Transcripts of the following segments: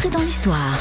Entrez dans l'histoire.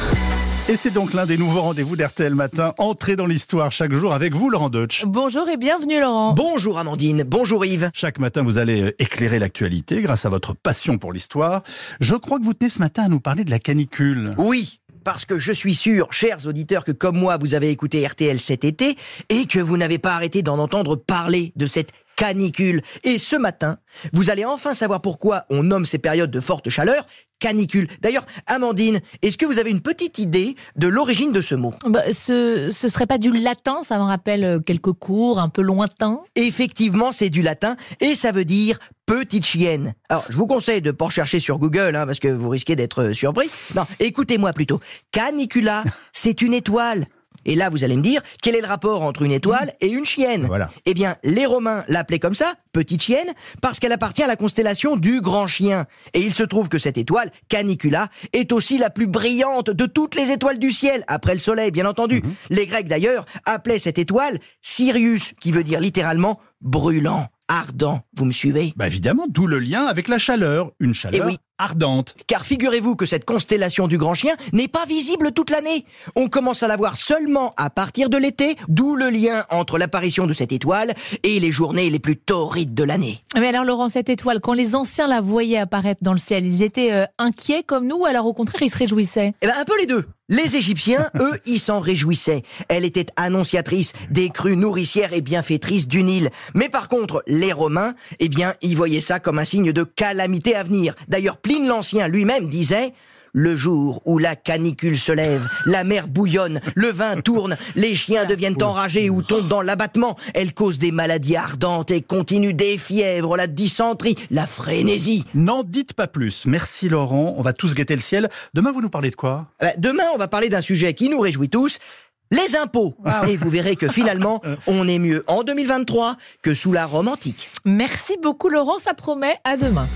Et c'est donc l'un des nouveaux rendez-vous d'RTL Matin. Entrez dans l'histoire chaque jour avec vous, Laurent Deutsch. Bonjour et bienvenue Laurent. Bonjour Amandine, bonjour Yves. Chaque matin, vous allez euh, éclairer l'actualité grâce à votre passion pour l'histoire. Je crois que vous tenez ce matin à nous parler de la canicule. Oui, parce que je suis sûr, chers auditeurs, que comme moi, vous avez écouté RTL cet été et que vous n'avez pas arrêté d'en entendre parler de cette canicule. Et ce matin, vous allez enfin savoir pourquoi on nomme ces périodes de forte chaleur canicule. D'ailleurs, Amandine, est-ce que vous avez une petite idée de l'origine de ce mot? Bah, ce, ce serait pas du latin, ça me rappelle euh, quelques cours un peu lointains. Effectivement, c'est du latin et ça veut dire petite chienne. Alors, je vous conseille de pas rechercher sur Google, hein, parce que vous risquez d'être euh, surpris. Non, écoutez-moi plutôt. Canicula, c'est une étoile. Et là, vous allez me dire, quel est le rapport entre une étoile et une chienne Voilà. Eh bien, les Romains l'appelaient comme ça, petite chienne, parce qu'elle appartient à la constellation du grand chien. Et il se trouve que cette étoile, Canicula, est aussi la plus brillante de toutes les étoiles du ciel, après le soleil, bien entendu. Les Grecs, d'ailleurs, appelaient cette étoile Sirius, qui veut dire littéralement brûlant, ardent. Vous me suivez? Bah évidemment, d'où le lien avec la chaleur. Une chaleur Eh oui. Ardente. Car figurez-vous que cette constellation du grand chien n'est pas visible toute l'année. On commence à la voir seulement à partir de l'été, d'où le lien entre l'apparition de cette étoile et les journées les plus torrides de l'année. Mais alors Laurent, cette étoile, quand les anciens la voyaient apparaître dans le ciel, ils étaient euh, inquiets comme nous ou alors au contraire ils se réjouissaient? Eh ben un peu les deux. Les Égyptiens, eux, ils s'en réjouissaient. Elle était annonciatrice des crues nourricières et bienfaitrices du Nil. Mais par contre, les Romains, eh bien, ils voyaient ça comme un signe de calamité à venir. D'ailleurs, Pline l'Ancien lui-même disait le jour où la canicule se lève, la mer bouillonne, le vin tourne, les chiens deviennent enragés ou tombent dans l'abattement. Elle cause des maladies ardentes et continue des fièvres, la dysenterie, la frénésie. N'en dites pas plus. Merci Laurent. On va tous guetter le ciel. Demain, vous nous parlez de quoi? Euh, Demain, on va parler d'un sujet qui nous réjouit tous. Les impôts. Et vous verrez que finalement, on est mieux en 2023 que sous la Rome antique. Merci beaucoup Laurent, ça promet, à demain.